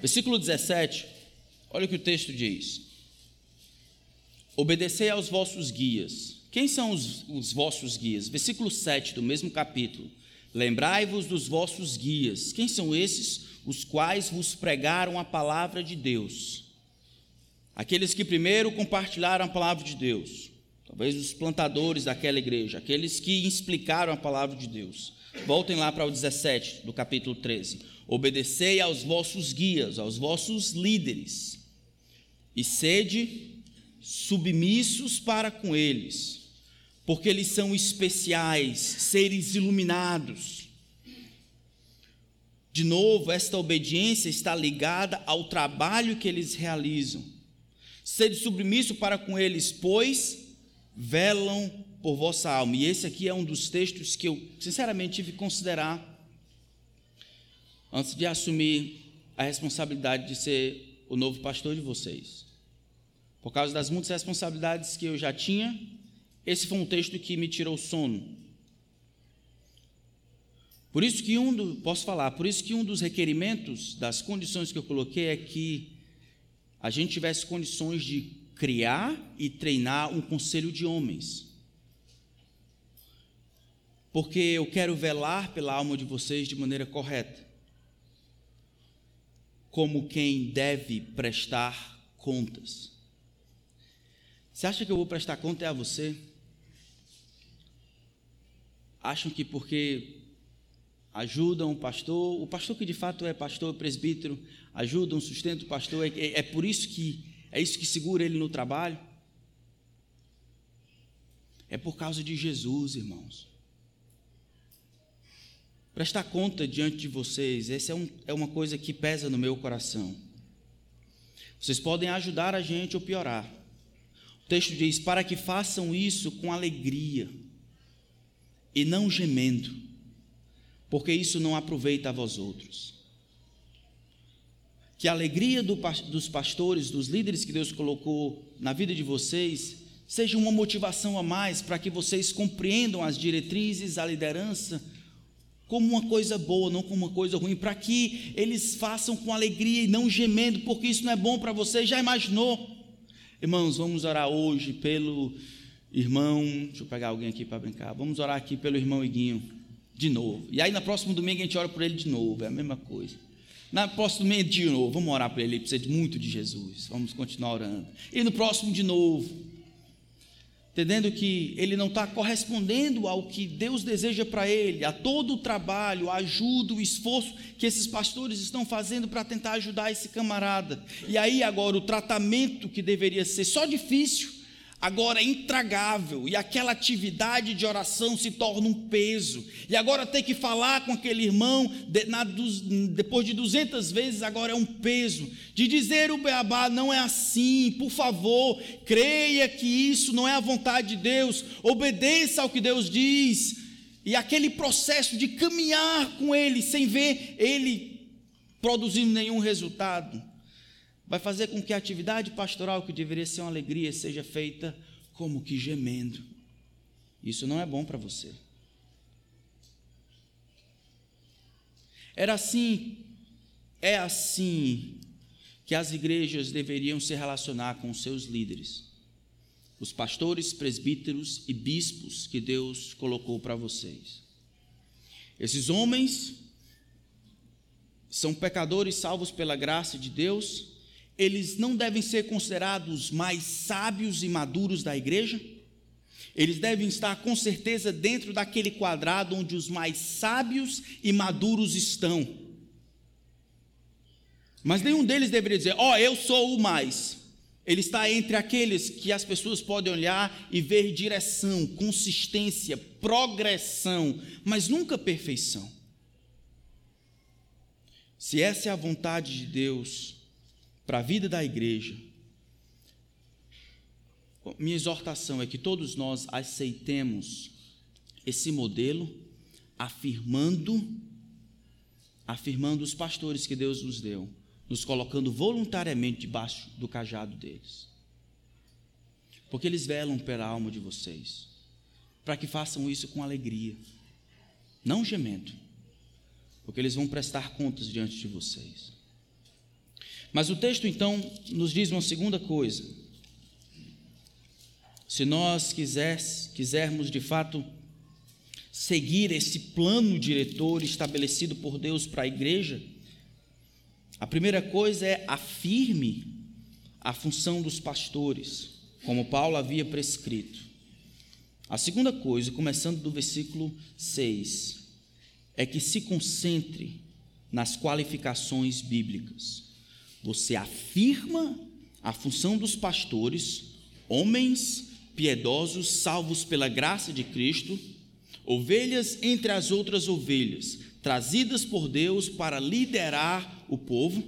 Versículo 17, olha o que o texto diz. Obedecei aos vossos guias. Quem são os, os vossos guias? Versículo 7 do mesmo capítulo. Lembrai-vos dos vossos guias. Quem são esses? Os quais vos pregaram a palavra de Deus. Aqueles que primeiro compartilharam a palavra de Deus. Talvez os plantadores daquela igreja. Aqueles que explicaram a palavra de Deus. Voltem lá para o 17 do capítulo 13. Obedecei aos vossos guias, aos vossos líderes, e sede submissos para com eles, porque eles são especiais, seres iluminados. De novo, esta obediência está ligada ao trabalho que eles realizam. Sede submisso para com eles, pois velam por vossa alma. E esse aqui é um dos textos que eu, sinceramente, tive que considerar antes de assumir a responsabilidade de ser o novo pastor de vocês. Por causa das muitas responsabilidades que eu já tinha, esse foi um texto que me tirou o sono. Por isso que um do, posso falar, por isso que um dos requerimentos das condições que eu coloquei é que a gente tivesse condições de criar e treinar um conselho de homens. Porque eu quero velar pela alma de vocês de maneira correta. Como quem deve prestar contas. Você acha que eu vou prestar conta é a você? Acham que porque ajudam o pastor, o pastor que de fato é pastor, presbítero, ajudam, sustentam o pastor, é, é, é por isso que é isso que segura ele no trabalho? É por causa de Jesus, irmãos. Prestar conta diante de vocês, essa é, um, é uma coisa que pesa no meu coração. Vocês podem ajudar a gente ou piorar. O texto diz: para que façam isso com alegria e não gemendo, porque isso não aproveita a vós outros. Que a alegria do, dos pastores, dos líderes que Deus colocou na vida de vocês, seja uma motivação a mais para que vocês compreendam as diretrizes, a liderança, como uma coisa boa, não como uma coisa ruim, para que eles façam com alegria e não gemendo, porque isso não é bom para vocês. Já imaginou? Irmãos, vamos orar hoje pelo irmão. Deixa eu pegar alguém aqui para brincar. Vamos orar aqui pelo irmão Iguinho, de novo. E aí, no próximo domingo, a gente ora por ele de novo. É a mesma coisa. Na próximo domingo, de novo. Vamos orar por ele. Ele precisa muito de Jesus. Vamos continuar orando. E no próximo, de novo entendendo que ele não está correspondendo ao que Deus deseja para ele, a todo o trabalho, a ajuda, o esforço que esses pastores estão fazendo para tentar ajudar esse camarada. E aí agora o tratamento que deveria ser só difícil, agora é intragável, e aquela atividade de oração se torna um peso, e agora ter que falar com aquele irmão, de, na, depois de 200 vezes, agora é um peso, de dizer o beabá não é assim, por favor, creia que isso não é a vontade de Deus, obedeça ao que Deus diz, e aquele processo de caminhar com Ele, sem ver Ele produzindo nenhum resultado, vai fazer com que a atividade pastoral, que deveria ser uma alegria, seja feita como que gemendo. Isso não é bom para você. Era assim, é assim que as igrejas deveriam se relacionar com seus líderes, os pastores, presbíteros e bispos que Deus colocou para vocês. Esses homens são pecadores salvos pela graça de Deus eles não devem ser considerados mais sábios e maduros da igreja? Eles devem estar com certeza dentro daquele quadrado onde os mais sábios e maduros estão. Mas nenhum deles deveria dizer: Ó, oh, eu sou o mais. Ele está entre aqueles que as pessoas podem olhar e ver direção, consistência, progressão, mas nunca perfeição. Se essa é a vontade de Deus, para a vida da igreja, minha exortação é que todos nós aceitemos esse modelo, afirmando, afirmando os pastores que Deus nos deu, nos colocando voluntariamente debaixo do cajado deles. Porque eles velam pela alma de vocês, para que façam isso com alegria, não gemendo, porque eles vão prestar contas diante de vocês. Mas o texto então nos diz uma segunda coisa. Se nós quisers, quisermos de fato seguir esse plano diretor estabelecido por Deus para a igreja, a primeira coisa é afirme a função dos pastores, como Paulo havia prescrito. A segunda coisa, começando do versículo 6, é que se concentre nas qualificações bíblicas. Você afirma a função dos pastores, homens piedosos, salvos pela graça de Cristo, ovelhas entre as outras ovelhas, trazidas por Deus para liderar o povo.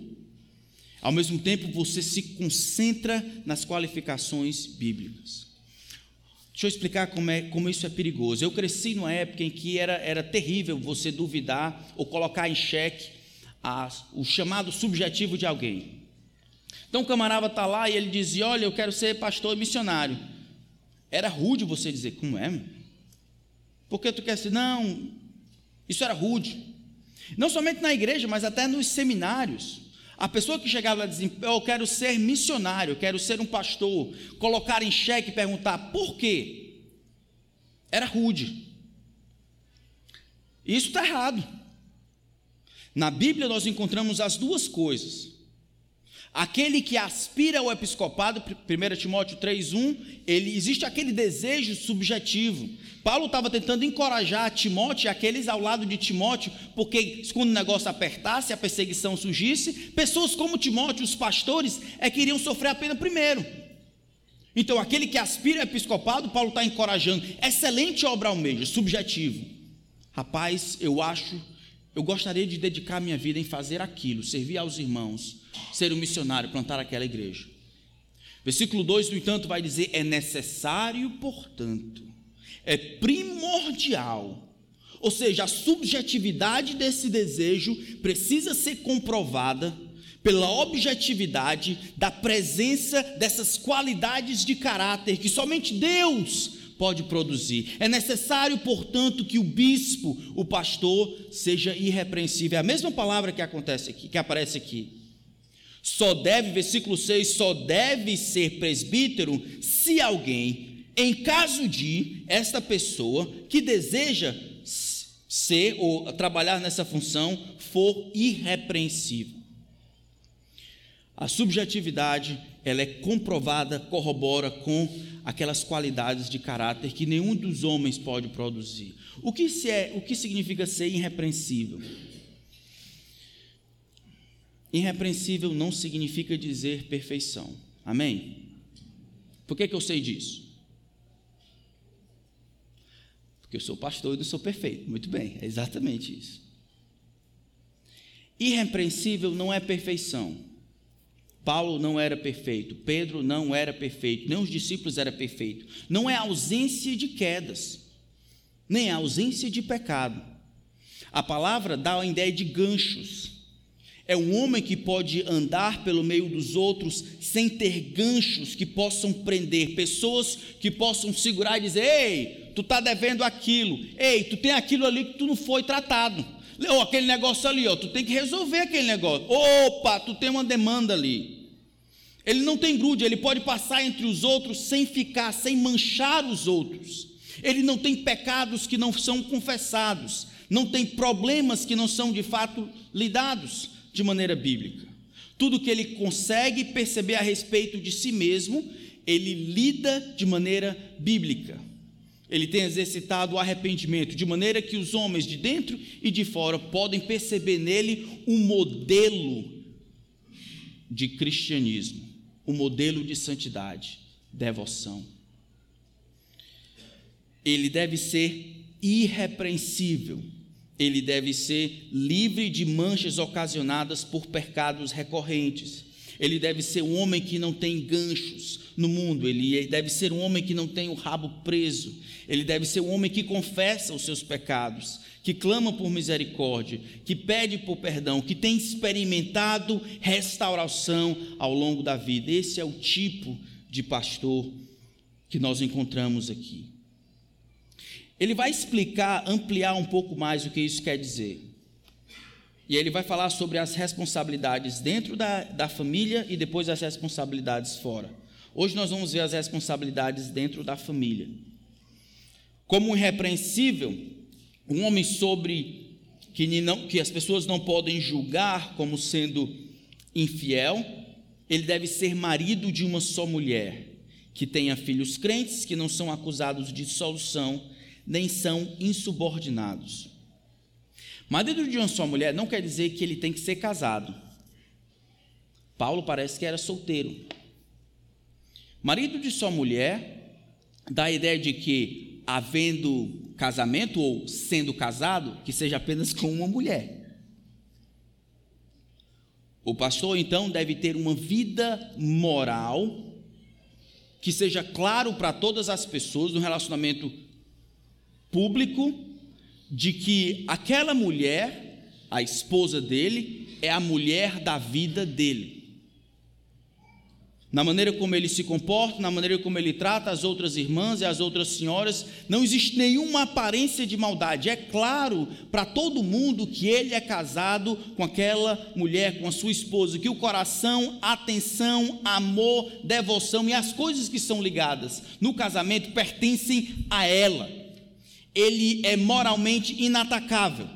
Ao mesmo tempo, você se concentra nas qualificações bíblicas. Deixa eu explicar como, é, como isso é perigoso. Eu cresci numa época em que era, era terrível você duvidar ou colocar em xeque a, o chamado subjetivo de alguém. Então o camarada está lá e ele dizia: Olha, eu quero ser pastor e missionário. Era rude você dizer, como é? Porque tu quer ser, não, isso era rude. Não somente na igreja, mas até nos seminários. A pessoa que chegava lá dizia, eu quero ser missionário, eu quero ser um pastor, colocar em xeque e perguntar por quê? Era rude. Isso está errado. Na Bíblia nós encontramos as duas coisas. Aquele que aspira ao episcopado, 1 Timóteo 3,1, ele existe aquele desejo subjetivo. Paulo estava tentando encorajar Timóteo e aqueles ao lado de Timóteo, porque quando o negócio apertasse, a perseguição surgisse, pessoas como Timóteo, os pastores, é que iriam sofrer a pena primeiro. Então, aquele que aspira ao episcopado, Paulo está encorajando, excelente obra ao meio, subjetivo. Rapaz, eu acho, eu gostaria de dedicar minha vida em fazer aquilo, servir aos irmãos ser um missionário, plantar aquela igreja. Versículo 2, no entanto, vai dizer: é necessário, portanto, é primordial. Ou seja, a subjetividade desse desejo precisa ser comprovada pela objetividade da presença dessas qualidades de caráter que somente Deus pode produzir. É necessário, portanto, que o bispo, o pastor, seja irrepreensível. É a mesma palavra que acontece aqui, que aparece aqui. Só deve, versículo 6, só deve ser presbítero se alguém, em caso de esta pessoa que deseja ser ou trabalhar nessa função, for irrepreensível. A subjetividade, ela é comprovada, corrobora com aquelas qualidades de caráter que nenhum dos homens pode produzir. O que, se é, o que significa ser irrepreensível? Irrepreensível não significa dizer perfeição. Amém? Por que, que eu sei disso? Porque eu sou pastor e não sou perfeito. Muito bem, é exatamente isso. Irrepreensível não é perfeição. Paulo não era perfeito, Pedro não era perfeito, nem os discípulos eram perfeitos. Não é ausência de quedas, nem a ausência de pecado. A palavra dá a ideia de ganchos é um homem que pode andar pelo meio dos outros sem ter ganchos que possam prender, pessoas que possam segurar e dizer: Ei, tu está devendo aquilo, ei, tu tem aquilo ali que tu não foi tratado, ou aquele negócio ali, ó, tu tem que resolver aquele negócio, opa, tu tem uma demanda ali. Ele não tem grude, ele pode passar entre os outros sem ficar, sem manchar os outros. Ele não tem pecados que não são confessados, não tem problemas que não são de fato lidados de maneira bíblica. Tudo que ele consegue perceber a respeito de si mesmo, ele lida de maneira bíblica. Ele tem exercitado o arrependimento, de maneira que os homens de dentro e de fora podem perceber nele um modelo de cristianismo, um modelo de santidade, devoção. Ele deve ser irrepreensível ele deve ser livre de manchas ocasionadas por pecados recorrentes. Ele deve ser um homem que não tem ganchos no mundo, ele deve ser um homem que não tem o rabo preso, ele deve ser um homem que confessa os seus pecados, que clama por misericórdia, que pede por perdão, que tem experimentado restauração ao longo da vida. Esse é o tipo de pastor que nós encontramos aqui. Ele vai explicar, ampliar um pouco mais o que isso quer dizer. E ele vai falar sobre as responsabilidades dentro da, da família e depois as responsabilidades fora. Hoje nós vamos ver as responsabilidades dentro da família. Como irrepreensível, um homem sobre que, não, que as pessoas não podem julgar como sendo infiel, ele deve ser marido de uma só mulher, que tenha filhos crentes, que não são acusados de dissolução, nem são insubordinados. Marido de uma só mulher não quer dizer que ele tem que ser casado. Paulo parece que era solteiro. Marido de só mulher dá a ideia de que, havendo casamento ou sendo casado, que seja apenas com uma mulher. O pastor então deve ter uma vida moral que seja claro para todas as pessoas no relacionamento público de que aquela mulher, a esposa dele, é a mulher da vida dele na maneira como ele se comporta, na maneira como ele trata as outras irmãs e as outras senhoras, não existe nenhuma aparência de maldade. É claro para todo mundo que ele é casado com aquela mulher, com a sua esposa, que o coração, atenção, amor, devoção e as coisas que são ligadas no casamento pertencem a ela. Ele é moralmente inatacável.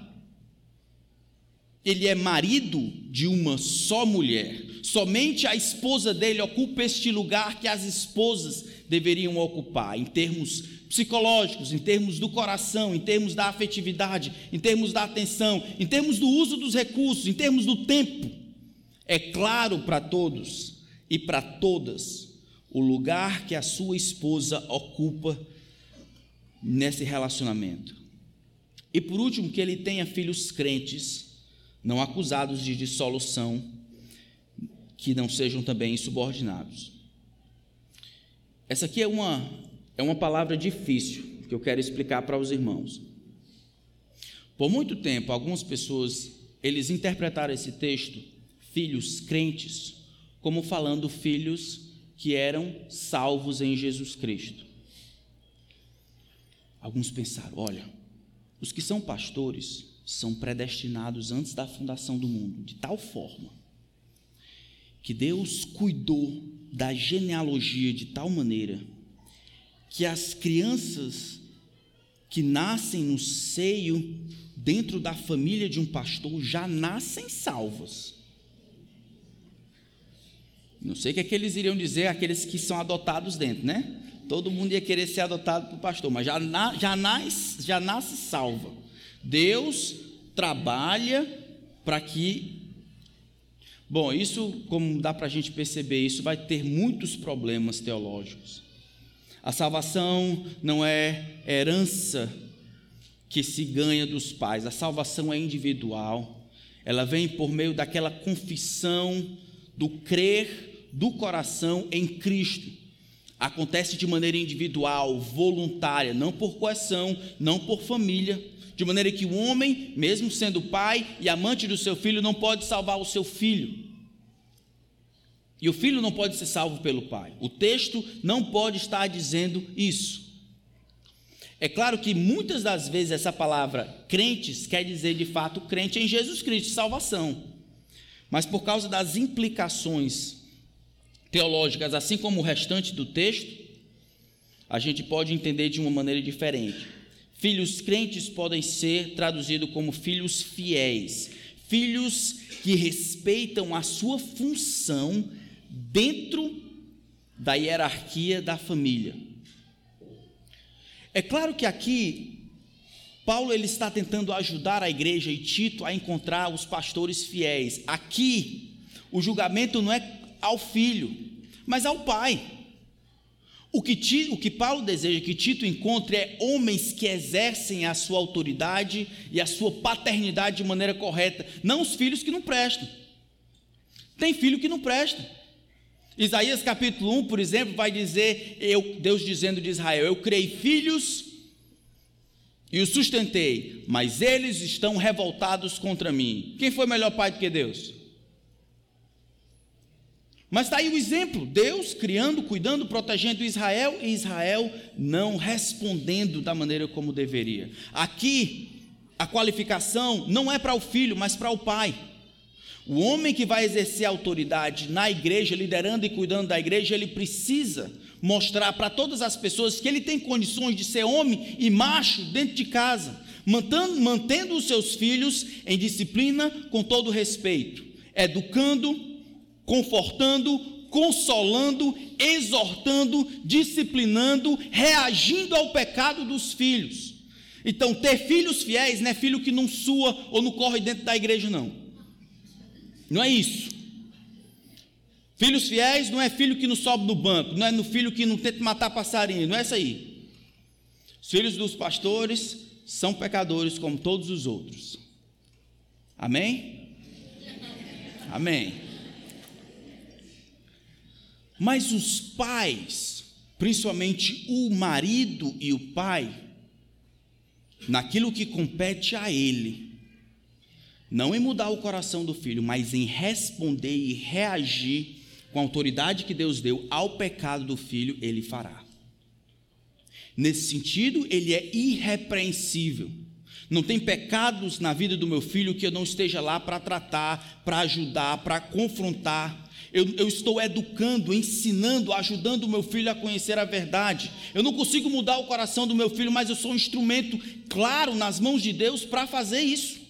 Ele é marido de uma só mulher Somente a esposa dele ocupa este lugar que as esposas deveriam ocupar, em termos psicológicos, em termos do coração, em termos da afetividade, em termos da atenção, em termos do uso dos recursos, em termos do tempo. É claro para todos e para todas o lugar que a sua esposa ocupa nesse relacionamento. E por último, que ele tenha filhos crentes, não acusados de dissolução que não sejam também insubordinados. Essa aqui é uma, é uma palavra difícil que eu quero explicar para os irmãos. Por muito tempo, algumas pessoas eles interpretaram esse texto, filhos crentes, como falando filhos que eram salvos em Jesus Cristo. Alguns pensaram: olha, os que são pastores são predestinados antes da fundação do mundo, de tal forma que Deus cuidou da genealogia de tal maneira que as crianças que nascem no seio, dentro da família de um pastor, já nascem salvas. Não sei o que, é que eles iriam dizer aqueles que são adotados dentro, né? Todo mundo ia querer ser adotado por pastor, mas já, na, já, nasce, já nasce salva. Deus trabalha para que Bom, isso, como dá para a gente perceber, isso vai ter muitos problemas teológicos. A salvação não é herança que se ganha dos pais, a salvação é individual. Ela vem por meio daquela confissão do crer do coração em Cristo. Acontece de maneira individual, voluntária, não por coação, não por família, de maneira que o homem, mesmo sendo pai e amante do seu filho, não pode salvar o seu filho. E o filho não pode ser salvo pelo pai. O texto não pode estar dizendo isso. É claro que muitas das vezes essa palavra crentes quer dizer de fato crente em Jesus Cristo, salvação. Mas por causa das implicações teológicas, assim como o restante do texto, a gente pode entender de uma maneira diferente. Filhos crentes podem ser traduzidos como filhos fiéis, filhos que respeitam a sua função dentro da hierarquia da família. É claro que aqui Paulo ele está tentando ajudar a igreja e Tito a encontrar os pastores fiéis. Aqui o julgamento não é ao filho, mas ao pai. O que, o que Paulo deseja que Tito encontre é homens que exercem a sua autoridade e a sua paternidade de maneira correta, não os filhos que não prestam. Tem filho que não presta. Isaías capítulo 1, por exemplo, vai dizer, eu, Deus dizendo de Israel: Eu criei filhos e os sustentei, mas eles estão revoltados contra mim. Quem foi melhor pai do que Deus? Mas está aí o exemplo: Deus criando, cuidando, protegendo Israel e Israel não respondendo da maneira como deveria. Aqui, a qualificação não é para o filho, mas para o pai. O homem que vai exercer autoridade na igreja, liderando e cuidando da igreja, ele precisa mostrar para todas as pessoas que ele tem condições de ser homem e macho dentro de casa, mantendo, mantendo os seus filhos em disciplina com todo respeito, educando, confortando, consolando, exortando, disciplinando, reagindo ao pecado dos filhos. Então, ter filhos fiéis não é filho que não sua ou não corre dentro da igreja, não. Não é isso. Filhos fiéis não é filho que não sobe no banco, não é no filho que não tenta matar passarinho, não é isso aí. Os filhos dos pastores são pecadores como todos os outros. Amém? Amém. Mas os pais, principalmente o marido e o pai, naquilo que compete a ele, não em mudar o coração do filho, mas em responder e reagir com a autoridade que Deus deu ao pecado do filho, ele fará. Nesse sentido, ele é irrepreensível. Não tem pecados na vida do meu filho que eu não esteja lá para tratar, para ajudar, para confrontar. Eu, eu, estou educando, ensinando, ajudando o meu filho a conhecer a verdade. Eu não consigo mudar o coração do meu filho, mas eu sou um instrumento claro nas mãos de Deus para fazer isso.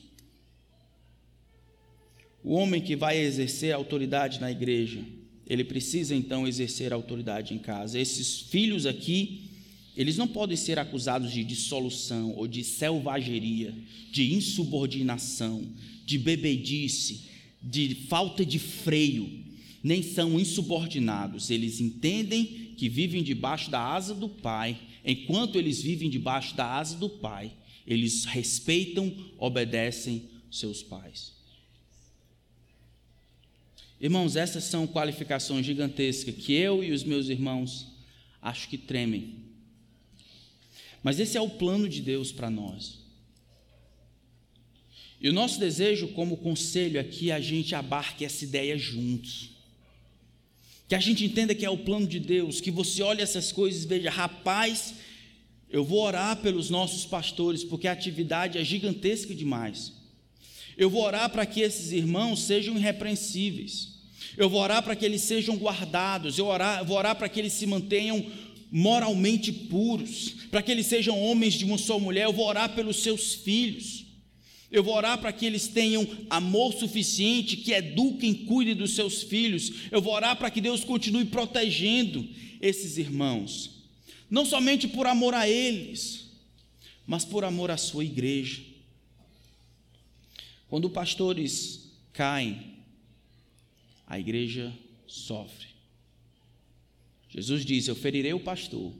O homem que vai exercer autoridade na igreja, ele precisa então exercer autoridade em casa. Esses filhos aqui, eles não podem ser acusados de dissolução ou de selvageria, de insubordinação, de bebedice, de falta de freio. Nem são insubordinados, eles entendem que vivem debaixo da asa do Pai. Enquanto eles vivem debaixo da asa do Pai, eles respeitam, obedecem seus pais. Irmãos, essas são qualificações gigantescas que eu e os meus irmãos acho que tremem. Mas esse é o plano de Deus para nós. E o nosso desejo, como conselho, é que a gente abarque essa ideia juntos. Que a gente entenda que é o plano de Deus, que você olhe essas coisas e veja, rapaz, eu vou orar pelos nossos pastores, porque a atividade é gigantesca demais. Eu vou orar para que esses irmãos sejam irrepreensíveis. Eu vou orar para que eles sejam guardados, eu, vou orar para que eles se mantenham moralmente puros, para que eles sejam homens de uma só mulher, eu vou orar pelos seus filhos. Eu vou orar para que eles tenham amor suficiente, que eduquem, cuidem dos seus filhos. Eu vou orar para que Deus continue protegendo esses irmãos, não somente por amor a eles, mas por amor à sua igreja. Quando pastores caem, a igreja sofre. Jesus diz: Eu ferirei o pastor,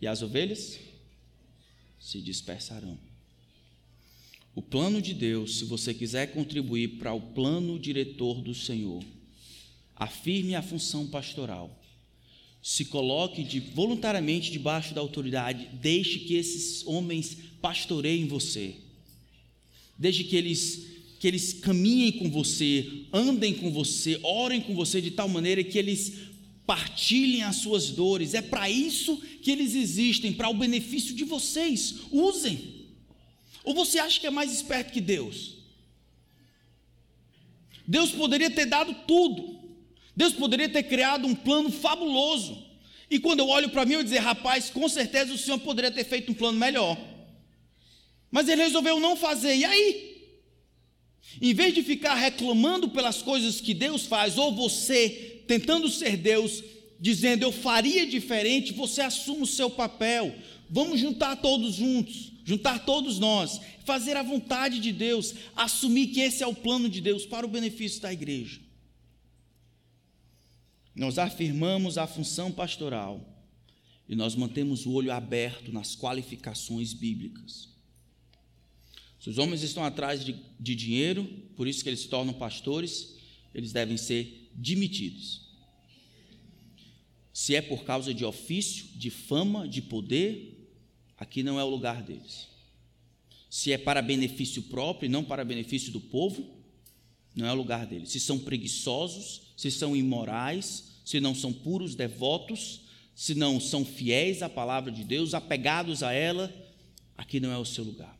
e as ovelhas se dispersarão. O plano de Deus, se você quiser contribuir para o plano diretor do Senhor, afirme a função pastoral. Se coloque de, voluntariamente debaixo da autoridade, deixe que esses homens pastoreiem você. Deixe que eles que eles caminhem com você, andem com você, orem com você de tal maneira que eles partilhem as suas dores. É para isso que eles existem, para o benefício de vocês. Usem. Ou você acha que é mais esperto que Deus? Deus poderia ter dado tudo. Deus poderia ter criado um plano fabuloso. E quando eu olho para mim, eu dizer, rapaz, com certeza o Senhor poderia ter feito um plano melhor. Mas ele resolveu não fazer. E aí? Em vez de ficar reclamando pelas coisas que Deus faz, ou você tentando ser Deus, dizendo eu faria diferente, você assume o seu papel. Vamos juntar todos juntos, juntar todos nós, fazer a vontade de Deus, assumir que esse é o plano de Deus para o benefício da igreja. Nós afirmamos a função pastoral e nós mantemos o olho aberto nas qualificações bíblicas. Se os homens estão atrás de, de dinheiro, por isso que eles se tornam pastores, eles devem ser demitidos. Se é por causa de ofício, de fama, de poder, aqui não é o lugar deles. Se é para benefício próprio e não para benefício do povo, não é o lugar deles. Se são preguiçosos, se são imorais, se não são puros devotos, se não são fiéis à palavra de Deus, apegados a ela, aqui não é o seu lugar.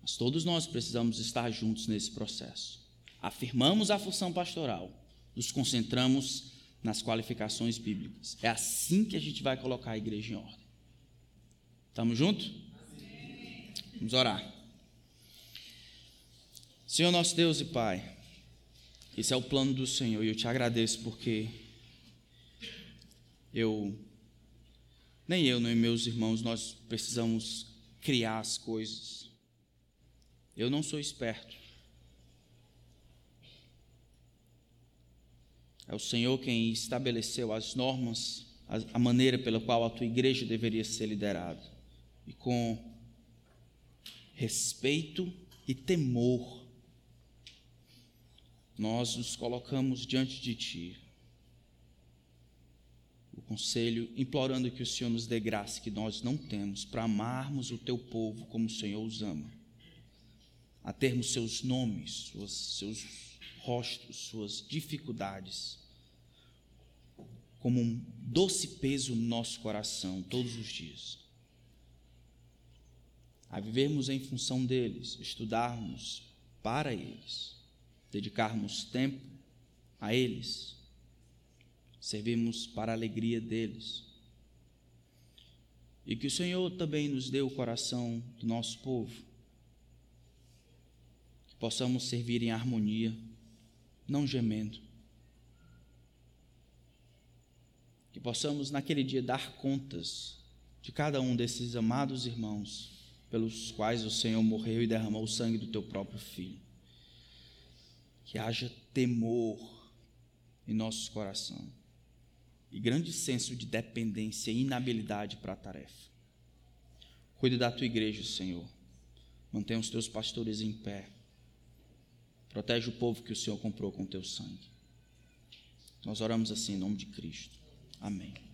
Mas todos nós precisamos estar juntos nesse processo. Afirmamos a função pastoral, nos concentramos nas qualificações bíblicas. É assim que a gente vai colocar a igreja em ordem. Estamos juntos? Vamos orar. Senhor nosso Deus e Pai, esse é o plano do Senhor e eu te agradeço porque eu, nem eu, nem meus irmãos, nós precisamos criar as coisas. Eu não sou esperto. É o Senhor quem estabeleceu as normas, a maneira pela qual a tua igreja deveria ser liderada. E com respeito e temor, nós nos colocamos diante de Ti. O conselho, implorando que o Senhor nos dê graça que nós não temos para amarmos o Teu povo como o Senhor os ama, a termos seus nomes, suas, seus rostos, suas dificuldades como um doce peso no nosso coração todos os dias. A vivermos em função deles, estudarmos para eles, dedicarmos tempo a eles, servirmos para a alegria deles. E que o Senhor também nos dê o coração do nosso povo, que possamos servir em harmonia, não gemendo que possamos naquele dia dar contas de cada um desses amados irmãos pelos quais o Senhor morreu e derramou o sangue do teu próprio filho. Que haja temor em nossos corações e grande senso de dependência e inabilidade para a tarefa. Cuide da tua igreja, Senhor. Mantenha os teus pastores em pé. Protege o povo que o Senhor comprou com teu sangue. Nós oramos assim em nome de Cristo. Amém.